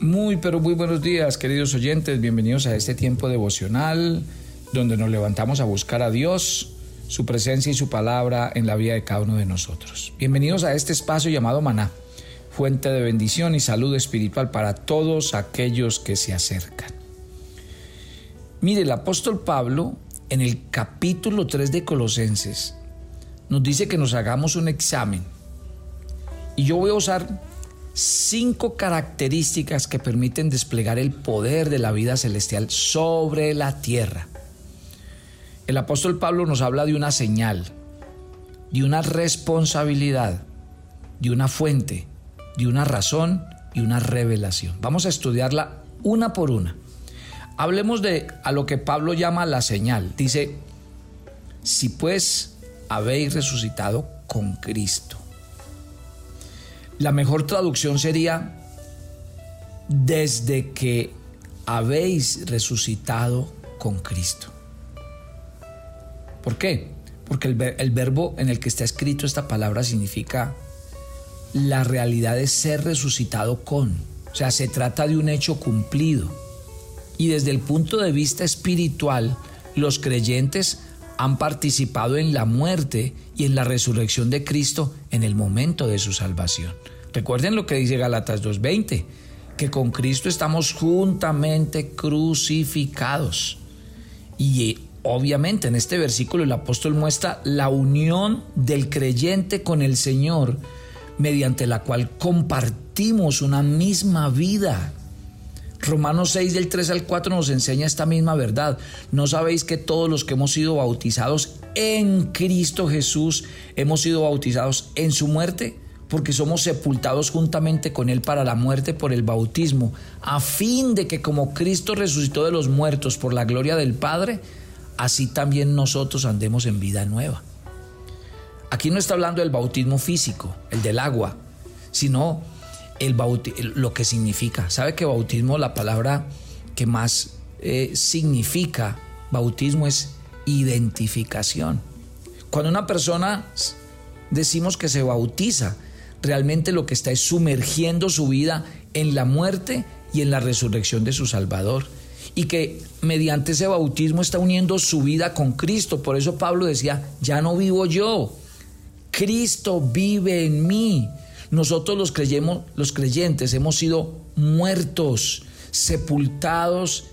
Muy, pero muy buenos días, queridos oyentes. Bienvenidos a este tiempo devocional donde nos levantamos a buscar a Dios, su presencia y su palabra en la vida de cada uno de nosotros. Bienvenidos a este espacio llamado Maná, fuente de bendición y salud espiritual para todos aquellos que se acercan. Mire, el apóstol Pablo en el capítulo 3 de Colosenses nos dice que nos hagamos un examen. Y yo voy a usar cinco características que permiten desplegar el poder de la vida celestial sobre la tierra. El apóstol Pablo nos habla de una señal, de una responsabilidad, de una fuente, de una razón y una revelación. Vamos a estudiarla una por una. Hablemos de a lo que Pablo llama la señal. Dice, si pues habéis resucitado con Cristo. La mejor traducción sería, desde que habéis resucitado con Cristo. ¿Por qué? Porque el, verbo en el que está escrito esta palabra significa la realidad de ser resucitado con. O sea, se trata de un hecho cumplido. Y desde el punto de vista espiritual, los creyentes han participado en la muerte y en la resurrección de Cristo en el momento de su salvación. Recuerden lo que dice Galatas 2.20, que con Cristo estamos juntamente crucificados. Y obviamente en este versículo el apóstol muestra la unión del creyente con el Señor, mediante la cual compartimos una misma vida. Romanos 6 del 3 al 4 nos enseña esta misma verdad. ¿No sabéis que todos los que hemos sido bautizados en Cristo Jesús hemos sido bautizados en su muerte? Porque somos sepultados juntamente con Él para la muerte por el bautismo, a fin de que como Cristo resucitó de los muertos por la gloria del Padre, así también nosotros andemos en vida nueva. Aquí no está hablando del bautismo físico, el del agua, sino el lo que significa. ¿Sabe que bautismo, la palabra que más eh, significa bautismo es identificación? Cuando una persona decimos que se bautiza, realmente lo que está es sumergiendo su vida en la muerte y en la resurrección de su Salvador. Y que mediante ese bautismo está uniendo su vida con Cristo. Por eso Pablo decía, ya no vivo yo, Cristo vive en mí. Nosotros los, creyemos, los creyentes hemos sido muertos, sepultados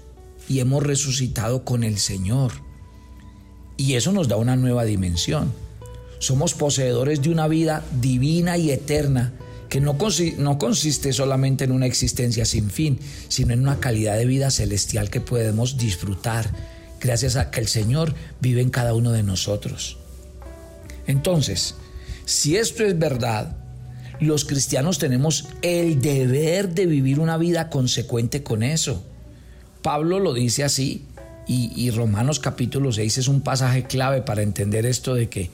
y hemos resucitado con el Señor. Y eso nos da una nueva dimensión. Somos poseedores de una vida divina y eterna que no, no, consiste solamente en una existencia sin fin, sino en una calidad de vida celestial que podemos disfrutar gracias a que el Señor vive en cada uno de nosotros. Entonces, si esto es verdad, los cristianos tenemos el deber de vivir una vida consecuente con eso. Pablo lo dice así y, Romanos capítulo 6 es un pasaje clave para entender esto de que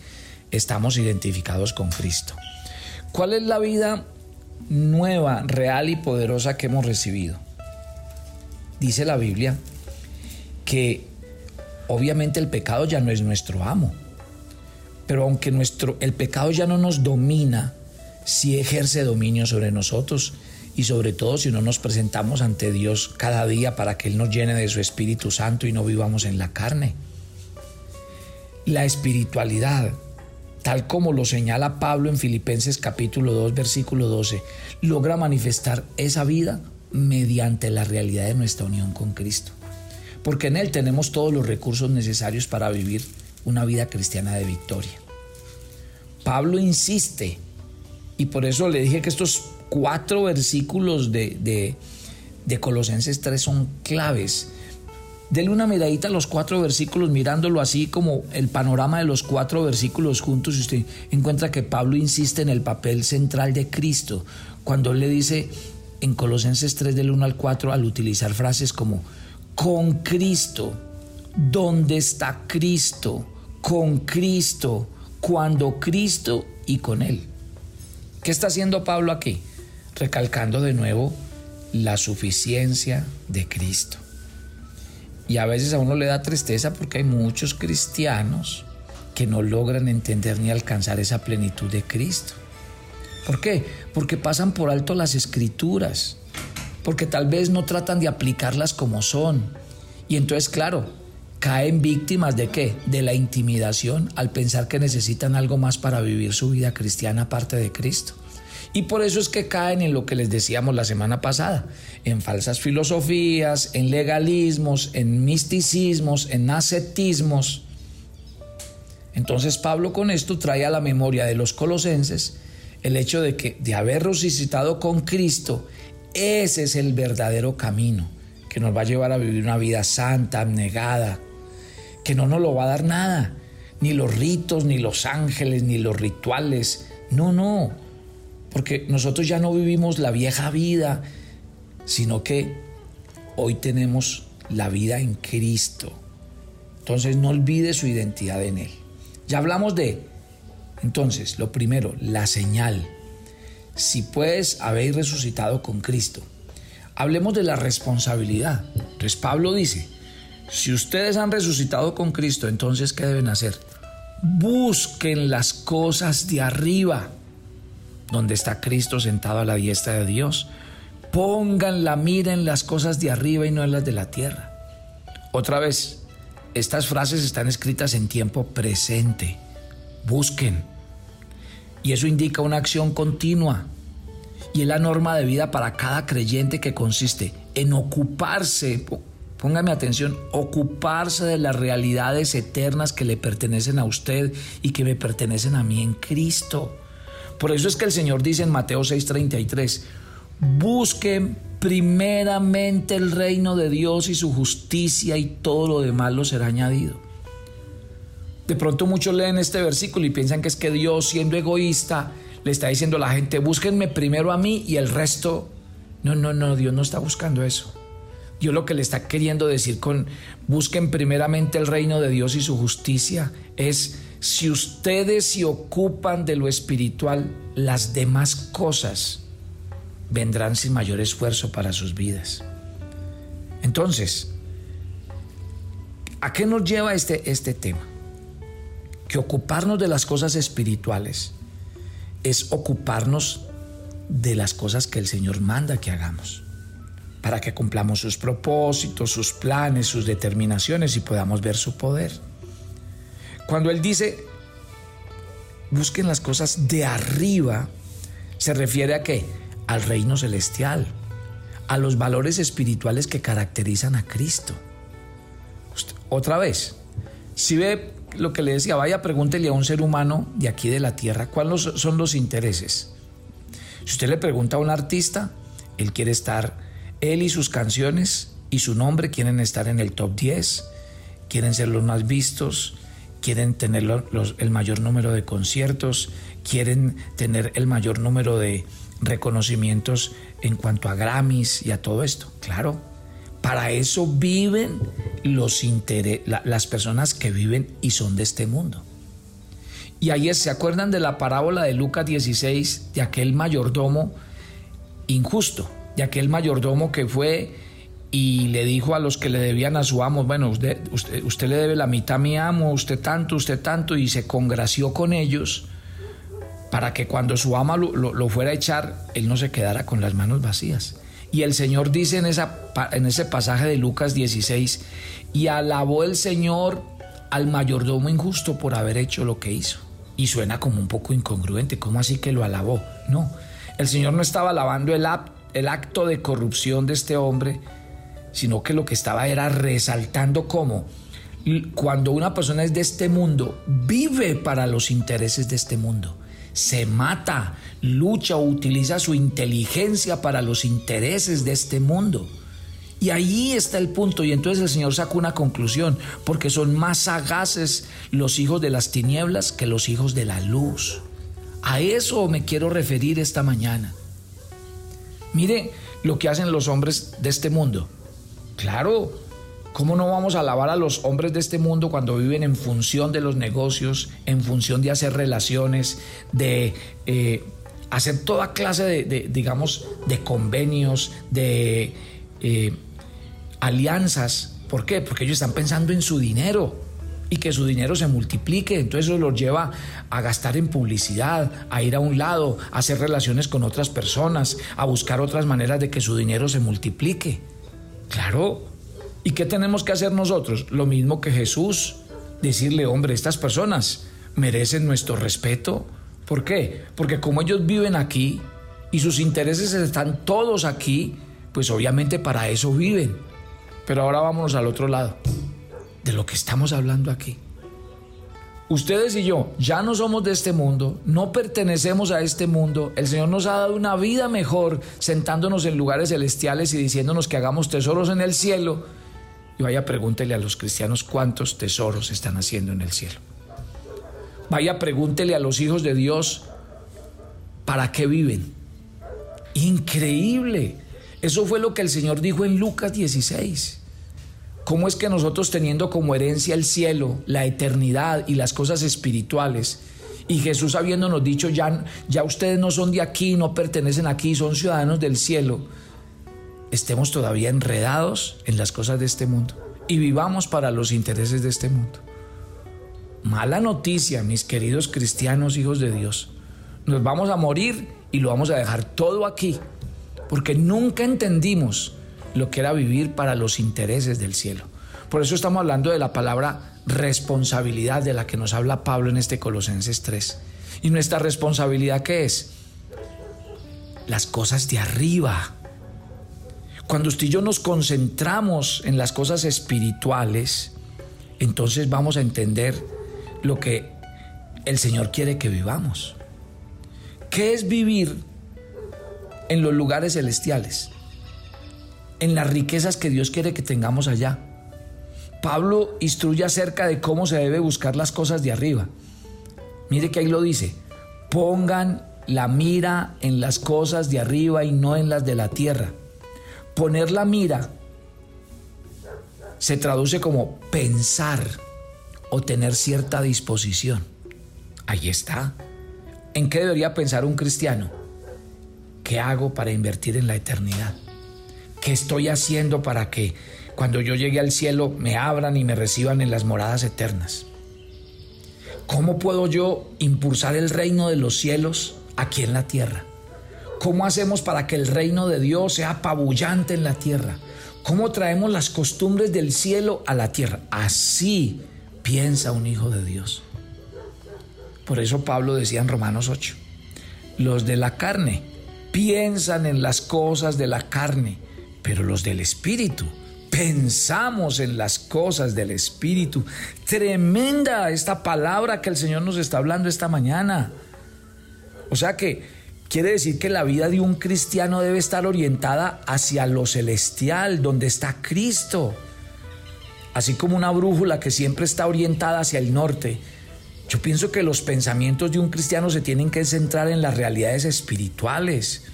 estamos identificados con Cristo. ¿Cuál es la vida nueva, real y poderosa que hemos recibido? Dice la Biblia que obviamente el pecado ya no es nuestro amo, pero aunque nuestro, el pecado ya no nos domina, si ejerce dominio sobre nosotros y sobre todo si no nos presentamos ante Dios cada día para que Él nos llene de su Espíritu Santo y no vivamos en la carne. La espiritualidad, tal como lo señala Pablo en Filipenses capítulo 2 versículo 12, logra manifestar esa vida mediante la realidad de nuestra unión con Cristo. Porque en Él tenemos todos los recursos necesarios para vivir una vida cristiana de victoria. Pablo insiste y por eso le dije que estos cuatro versículos de, de, Colosenses 3 son claves. Denle una miradita a los cuatro versículos, mirándolo así como el panorama de los cuatro versículos juntos, y usted encuentra que Pablo insiste en el papel central de Cristo. Cuando él le dice en Colosenses 3 del 1 al 4, al utilizar frases como con Cristo, ¿dónde está Cristo? Con Cristo, cuando Cristo y con Él. ¿Qué está haciendo Pablo aquí? Recalcando de nuevo la suficiencia de Cristo. Y a veces a uno le da tristeza porque hay muchos cristianos que no logran entender ni alcanzar esa plenitud de Cristo. ¿Por qué? Porque pasan por alto las escrituras. porque tal vez no tratan de aplicarlas como son. Y entonces, claro, caen víctimas de qué? De la intimidación al pensar que necesitan algo más para vivir su vida cristiana aparte de Cristo. Y por eso es que caen en lo que les decíamos la semana pasada, en falsas filosofías, en legalismos, en misticismos, en ascetismos. Entonces Pablo con esto trae a la memoria de los colosenses el hecho de que de haber resucitado con Cristo, ese es el verdadero camino que nos va a llevar a vivir una vida santa, abnegada, que no nos lo va a dar nada, ni los ritos, ni los ángeles, ni los rituales. No, no, porque nosotros ya no vivimos la vieja vida, sino que hoy tenemos la vida en Cristo. Entonces no olvide su identidad en Él. Ya hablamos de, entonces, lo primero, la señal. Si puedes haber resucitado con Cristo. Hablemos de la responsabilidad. Entonces Pablo dice, si ustedes han resucitado con Cristo, entonces ¿qué deben hacer? Busquen las cosas de arriba donde está Cristo sentado a la diestra de Dios. Pongan la mira en las cosas de arriba y no en las de la tierra. Otra vez, estas frases están escritas en tiempo presente. Busquen. Y eso indica una acción continua. Y es la norma de vida para cada creyente que consiste en ocuparse, póngame atención, ocuparse de las realidades eternas que le pertenecen a usted y que me pertenecen a mí en Cristo. Por eso es que el Señor dice en Mateo 6:33, busquen primeramente el reino de Dios y su justicia y todo lo demás lo será añadido. De pronto muchos leen este versículo y piensan que es que Dios, siendo egoísta, le está diciendo a la gente, búsquenme primero a mí y el resto... No, no, no, Dios no está buscando eso. Dios lo que le está queriendo decir con busquen primeramente el reino de Dios y su justicia es si ustedes se ocupan de lo espiritual, las demás cosas vendrán sin mayor esfuerzo para sus vidas. Entonces, ¿a qué nos lleva este, este tema? Que ocuparnos de las cosas espirituales es ocuparnos de las cosas que el Señor manda que hagamos, para que cumplamos sus propósitos, sus planes, sus determinaciones y podamos ver su poder. Cuando Él dice, busquen las cosas de arriba, se refiere a qué? Al reino celestial, a los valores espirituales que caracterizan a Cristo. otra vez, si ve lo que le decía, vaya pregúntele a un ser humano de aquí de la tierra cuáles son los intereses. Si usted le pregunta a un artista, él quiere estar, él y sus canciones y su nombre quieren estar en el top 10, quieren ser los más vistos, quieren tener el mayor número de conciertos, quieren tener el mayor número de reconocimientos en cuanto a Grammys y a todo esto. Claro, para eso viven los las personas que viven y son de este mundo. Y ahí se acuerdan de la parábola de Lucas 16, de aquel mayordomo injusto, de aquel mayordomo que fue y le dijo a los que le debían a su amo, bueno, usted, usted, le debe la mitad a mi amo, usted tanto, usted tanto, y se congració con ellos para que cuando su ama lo, fuera a echar, él no se quedara con las manos vacías. Y el Señor dice en, esa, en ese pasaje de Lucas 16, y alabó el Señor al mayordomo injusto por haber hecho lo que hizo. Y suena como un poco incongruente, ¿cómo así que lo alabó? No, el Señor no estaba alabando el acto de corrupción de este hombre, sino que lo que estaba era resaltando cómo cuando una persona es de este mundo, vive para los intereses de este mundo, se mata, lucha o utiliza su inteligencia para los intereses de este mundo. Y ahí está el punto. Y entonces el Señor sacó una conclusión, porque son más sagaces los hijos de las tinieblas que los hijos de la luz. A eso me quiero referir esta mañana. Mire lo que hacen los hombres de este mundo. Claro, ¿cómo no vamos a alabar a los hombres de este mundo cuando viven en función de los negocios, en función de hacer relaciones, de eh, hacer toda clase de, digamos, de convenios, de eh, alianzas? ¿Por qué? Porque ellos están pensando en su dinero y que su dinero se multiplique. Entonces eso los lleva a gastar en publicidad, a ir a un lado, a hacer relaciones con otras personas, a buscar otras maneras de que su dinero se multiplique. Claro. ¿Y qué tenemos que hacer nosotros? Lo mismo que Jesús. Decirle, hombre, estas personas merecen nuestro respeto. ¿Por qué? Porque como ellos viven aquí y sus intereses están todos aquí, pues obviamente para eso viven. Pero ahora vámonos al otro lado de lo que estamos hablando aquí. Ustedes y yo ya no somos de este mundo, no pertenecemos a este mundo. El Señor nos ha dado una vida mejor sentándonos en lugares celestiales y diciéndonos que hagamos tesoros en el cielo. Y vaya, pregúntele a los cristianos cuántos tesoros están haciendo en el cielo. Vaya, pregúntele a los hijos de Dios para qué viven. Increíble. Eso fue lo que el Señor dijo en Lucas 16. ¿Cómo es que nosotros teniendo como herencia el cielo, la eternidad y las cosas espirituales, y Jesús habiéndonos dicho, ya, ya ustedes no son de aquí, no pertenecen aquí, son ciudadanos del cielo, estemos todavía enredados en las cosas de este mundo y vivamos para los intereses de este mundo? Mala noticia, mis queridos cristianos, hijos de Dios. Nos vamos a morir y lo vamos a dejar todo aquí, porque nunca entendimos lo que era vivir para los intereses del cielo. Por eso estamos hablando de la palabra responsabilidad de la que nos habla Pablo en este Colosenses 3. ¿Y nuestra responsabilidad qué es? Las cosas de arriba. Cuando usted y yo nos concentramos en las cosas espirituales, entonces vamos a entender lo que el Señor quiere que vivamos. ¿Qué es vivir en los lugares celestiales? En las riquezas que Dios quiere que tengamos allá. Pablo instruye acerca de cómo se debe buscar las cosas de arriba. Mire que ahí lo dice, pongan la mira en las cosas de arriba y no en las de la tierra. Poner la mira se traduce como pensar o tener cierta disposición. Ahí está. ¿En qué debería pensar un cristiano? ¿Qué hago para invertir en la eternidad? ¿Qué estoy haciendo para que cuando yo llegue al cielo me abran y me reciban en las moradas eternas? ¿Cómo puedo yo impulsar el reino de los cielos aquí en la tierra? ¿Cómo hacemos para que el reino de Dios sea apabullante en la tierra? ¿Cómo traemos las costumbres del cielo a la tierra? Así piensa un hijo de Dios. Por eso Pablo decía en Romanos 8, los de la carne piensan en las cosas de la carne, pero los del Espíritu. Pensamos en las cosas del Espíritu. Tremenda esta palabra que el Señor nos está hablando esta mañana. O sea que quiere decir que la vida de un cristiano debe estar orientada hacia lo celestial, donde está Cristo. Así como una brújula que siempre está orientada hacia el norte. Yo pienso que los pensamientos de un cristiano se tienen que centrar en las realidades espirituales,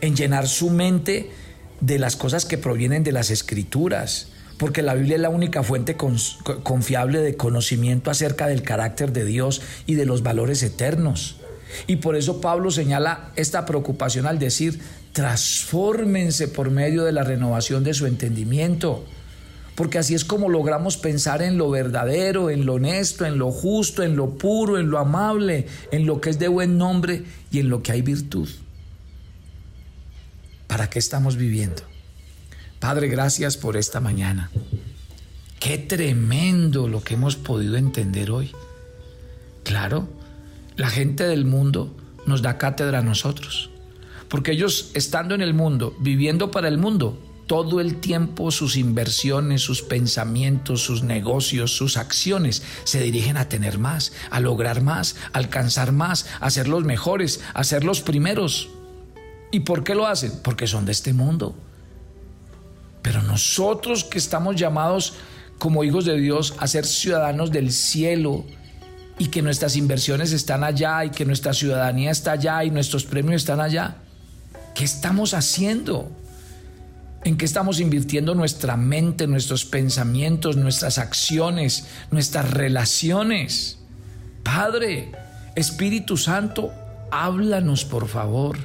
en llenar su mente de las cosas que provienen de las escrituras, porque la Biblia es la única fuente confiable de conocimiento acerca del carácter de Dios y de los valores eternos. Y por eso Pablo señala esta preocupación al decir, transfórmense por medio de la renovación de su entendimiento, porque así es como logramos pensar en lo verdadero, en lo honesto, en lo justo, en lo puro, en lo amable, en lo que es de buen nombre y en lo que hay virtud. ¿Para qué estamos viviendo? Padre, gracias por esta mañana. Qué tremendo lo que hemos podido entender hoy. Claro, la gente del mundo nos da cátedra a nosotros, porque ellos estando en el mundo, viviendo para el mundo, todo el tiempo sus inversiones, sus pensamientos, sus negocios, sus acciones se dirigen a tener más, a lograr más, a alcanzar más, a ser los mejores, a ser los primeros. ¿Y por qué lo hacen? Porque son de este mundo. Pero nosotros que estamos llamados como hijos de Dios a ser ciudadanos del cielo y que nuestras inversiones están allá y que nuestra ciudadanía está allá y nuestros premios están allá, ¿qué estamos haciendo? ¿En qué estamos invirtiendo nuestra mente, nuestros pensamientos, nuestras acciones, nuestras relaciones? Padre, Espíritu Santo, háblanos por favor.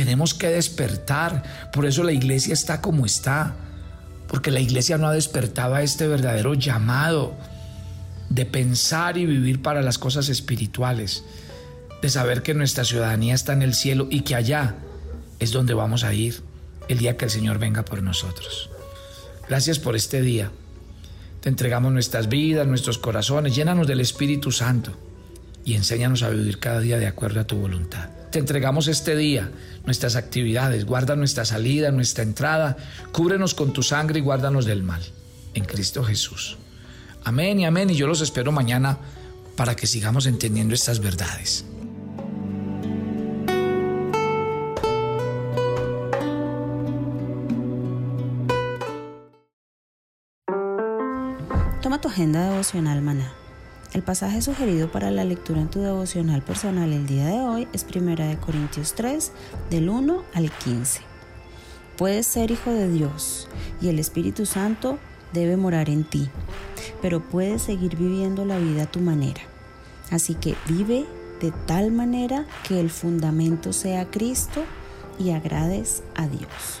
Tenemos que despertar. Por eso la iglesia está como está. Porque la iglesia no ha despertado a este verdadero llamado. de pensar y vivir para las cosas espirituales, de saber que nuestra ciudadanía está en el cielo y que allá es donde vamos a ir el día que el Señor venga por nosotros. Gracias por este día. Te entregamos nuestras vidas, nuestros corazones, llénanos del Espíritu Santo y enséñanos a vivir cada día de acuerdo a tu voluntad. Te entregamos este día, nuestras actividades, guarda nuestra salida, nuestra entrada, cúbrenos con tu sangre y guárdanos del mal. En Cristo Jesús. Amén y amén y yo los espero mañana para que sigamos entendiendo estas verdades. Toma tu agenda devocional maná. El pasaje sugerido para la lectura en tu devocional personal el día de hoy es 1 Corintios 3, del 1 al 15. Puedes ser hijo de Dios y el Espíritu Santo debe morar en ti, pero puedes seguir viviendo la vida a tu manera. Así que vive de tal manera que el fundamento sea Cristo y agrades a Dios.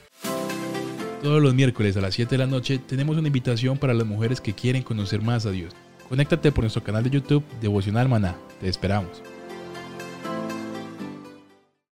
Todos los miércoles a las 7 de la noche tenemos una invitación para las mujeres que quieren conocer más a Dios. Conéctate por nuestro canal de YouTube Devocional Maná. Te esperamos.